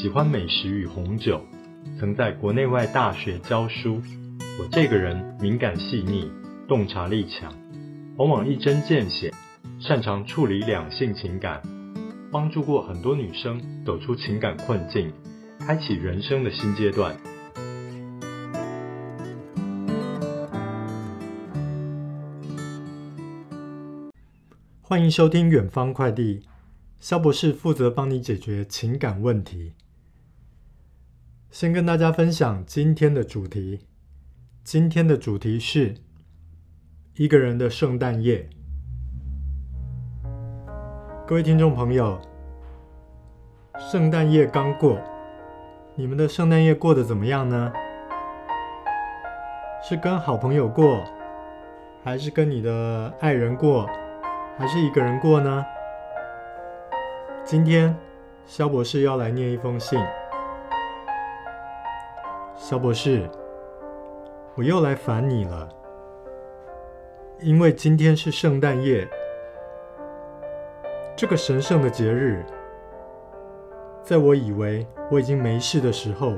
喜欢美食与红酒，曾在国内外大学教书。我这个人敏感细腻，洞察力强，往往一针见血，擅长处理两性情感，帮助过很多女生走出情感困境。开启人生的新阶段。欢迎收听远方快递，肖博士负责帮你解决情感问题。先跟大家分享今天的主题。今天的主题是一个人的圣诞夜。各位听众朋友，圣诞夜刚过。你们的圣诞夜过得怎么样呢？是跟好朋友过，还是跟你的爱人过，还是一个人过呢？今天，萧博士要来念一封信。萧博士，我又来烦你了，因为今天是圣诞夜，这个神圣的节日。在我以为我已经没事的时候，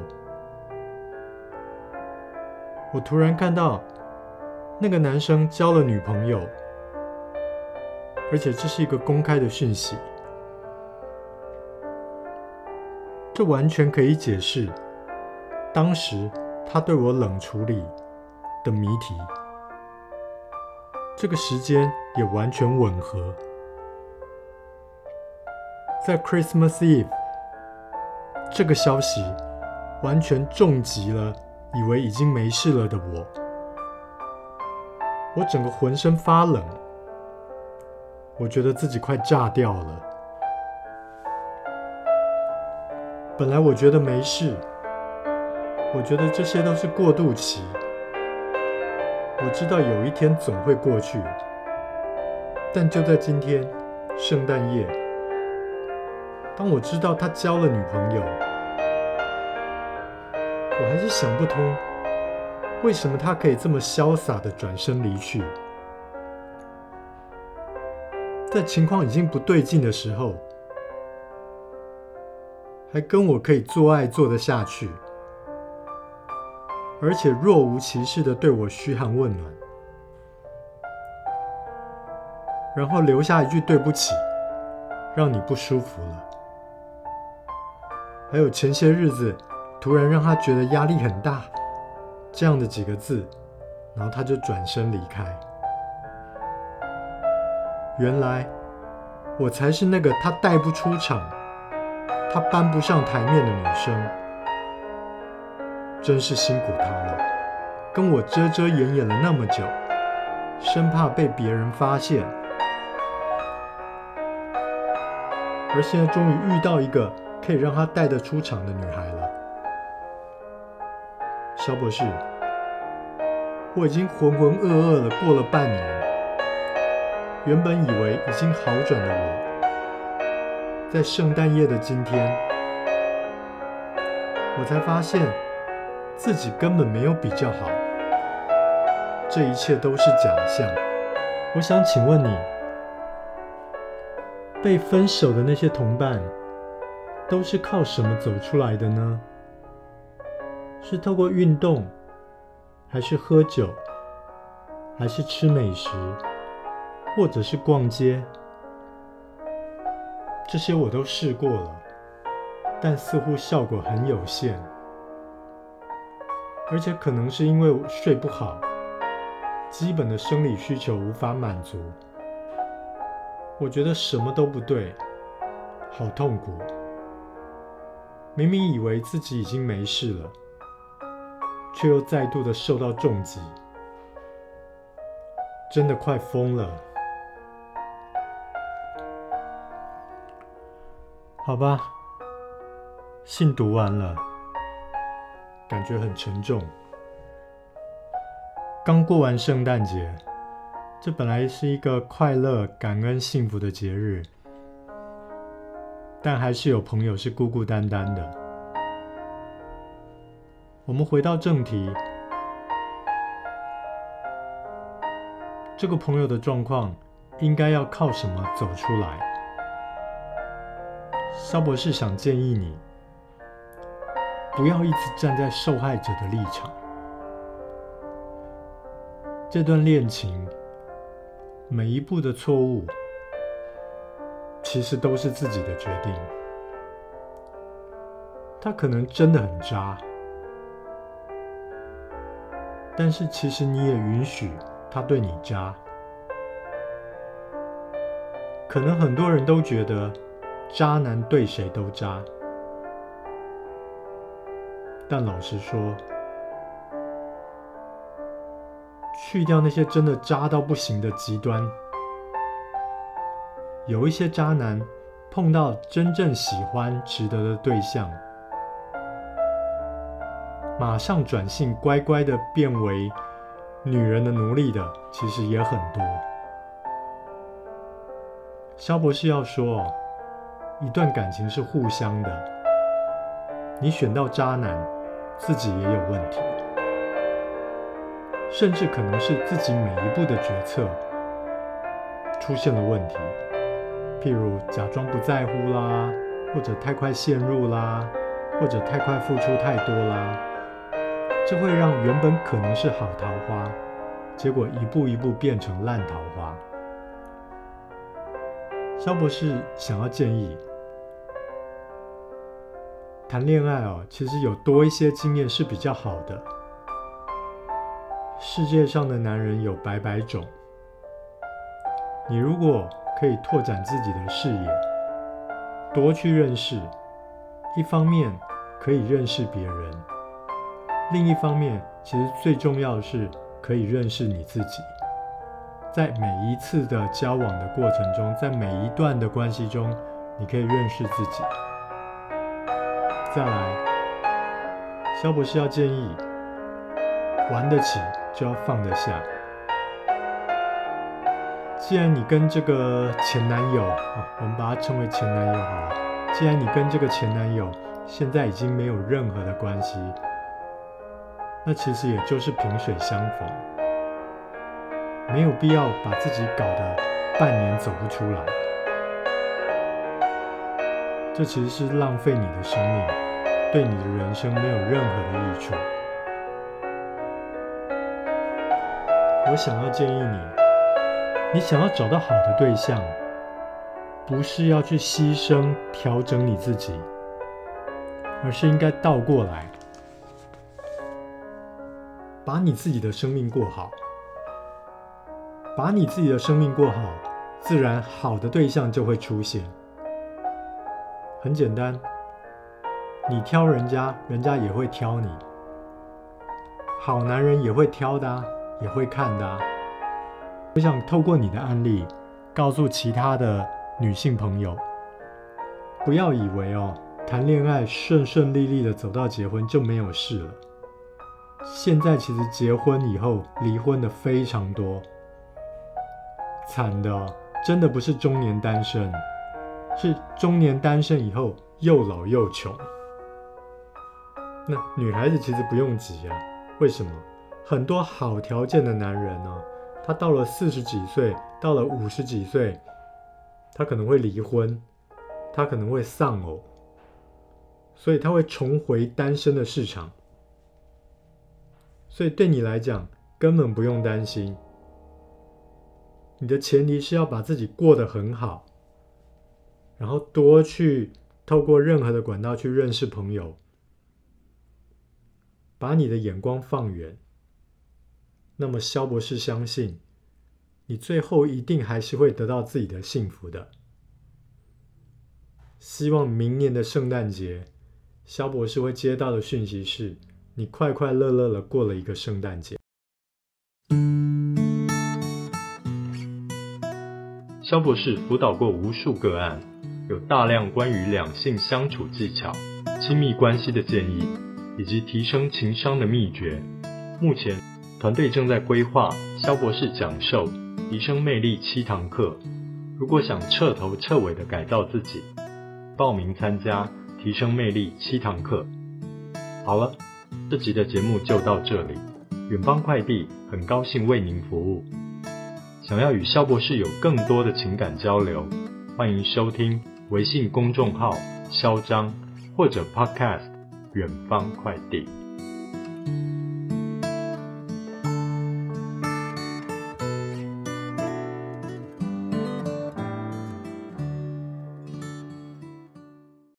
我突然看到那个男生交了女朋友，而且这是一个公开的讯息。这完全可以解释当时他对我冷处理的谜题。这个时间也完全吻合，在 Christmas Eve。这个消息完全重击了以为已经没事了的我，我整个浑身发冷，我觉得自己快炸掉了。本来我觉得没事，我觉得这些都是过渡期，我知道有一天总会过去，但就在今天，圣诞夜。当我知道他交了女朋友，我还是想不通，为什么他可以这么潇洒的转身离去，在情况已经不对劲的时候，还跟我可以做爱做得下去，而且若无其事的对我嘘寒问暖，然后留下一句对不起，让你不舒服了。还有前些日子，突然让他觉得压力很大，这样的几个字，然后他就转身离开。原来我才是那个他带不出场、他搬不上台面的女生，真是辛苦他了，跟我遮遮掩掩了那么久，生怕被别人发现，而现在终于遇到一个。可以让他带得出场的女孩了，肖博士，我已经浑浑噩噩的过了半年，原本以为已经好转的我，在圣诞夜的今天，我才发现自己根本没有比较好，这一切都是假象。我想请问你，被分手的那些同伴，都是靠什么走出来的呢？是透过运动，还是喝酒，还是吃美食，或者是逛街？这些我都试过了，但似乎效果很有限，而且可能是因为睡不好，基本的生理需求无法满足。我觉得什么都不对，好痛苦。明明以为自己已经没事了，却又再度的受到重击，真的快疯了。好吧，信读完了，感觉很沉重。刚过完圣诞节，这本来是一个快乐、感恩、幸福的节日，但还是有朋友是孤孤单单的。我们回到正题，这个朋友的状况应该要靠什么走出来？肖博士想建议你，不要一直站在受害者的立场。这段恋情每一步的错误，其实都是自己的决定。他可能真的很渣，但是其实你也允许他对你渣。可能很多人都觉得渣男对谁都渣，但老实说，去掉那些真的渣到不行的极端，有一些渣男碰到真正喜欢、值得的对象，马上转性，乖乖的变为女人的奴隶的，其实也很多。萧博士要说，一段感情是互相的，你选到渣男，自己也有问题。甚至可能是自己每一步的决策出现了问题，譬如假装不在乎啦，或者太快陷入啦，或者太快付出太多啦，这会让原本可能是好桃花，结果一步一步变成烂桃花。肖博士想要建议，谈恋爱哦，其实有多一些经验是比较好的。世界上的男人有百百种，你如果可以拓展自己的视野，多去认识，一方面可以认识别人，另一方面，其实最重要的是可以认识你自己。在每一次的交往的过程中，在每一段的关系中，你可以认识自己。再来，萧博士要建议，玩得起。就要放得下。既然你跟这个前男友，我们把他称为前男友好了。既然你跟这个前男友现在已经没有任何的关系，那其实也就是萍水相逢，没有必要把自己搞得半年走不出来。这其实是浪费你的生命，对你的人生没有任何的益处。我想要建议你，你想要找到好的对象，不是要去牺牲、调整你自己，而是应该倒过来，把你自己的生命过好，把你自己的生命过好，自然好的对象就会出现。很简单，你挑人家，人家也会挑你，好男人也会挑的。也会看的。我想透过你的案例，告诉其他的女性朋友，不要以为哦，谈恋爱顺顺利利的走到结婚就没有事了。现在其实结婚以后离婚的非常多，惨的，真的不是中年单身，是中年单身以后又老又穷。那女孩子其实不用急啊，为什么？很多好条件的男人呢、他到了四十几岁，到了五十几岁，他可能会离婚，他可能会丧偶，所以他会重回单身的市场。所以对你来讲，根本不用担心。你的前提是要把自己过得很好，然后多去透过任何的管道去认识朋友，把你的眼光放远。那么，肖博士相信，你最后一定还是会得到自己的幸福的。希望明年的圣诞节，肖博士会接到的讯息是，你快快乐乐的过了一个圣诞节。肖博士辅导过无数个案，有大量关于两性相处技巧、亲密关系的建议，以及提升情商的秘诀。目前，团队正在规划肖博士讲授提升魅力七堂课。如果想彻头彻尾的改造自己，报名参加提升魅力七堂课。好了，这集的节目就到这里。远方快递很高兴为您服务。想要与肖博士有更多的情感交流，欢迎收听微信公众号“萧张”或者 Podcast“ 远方快递”。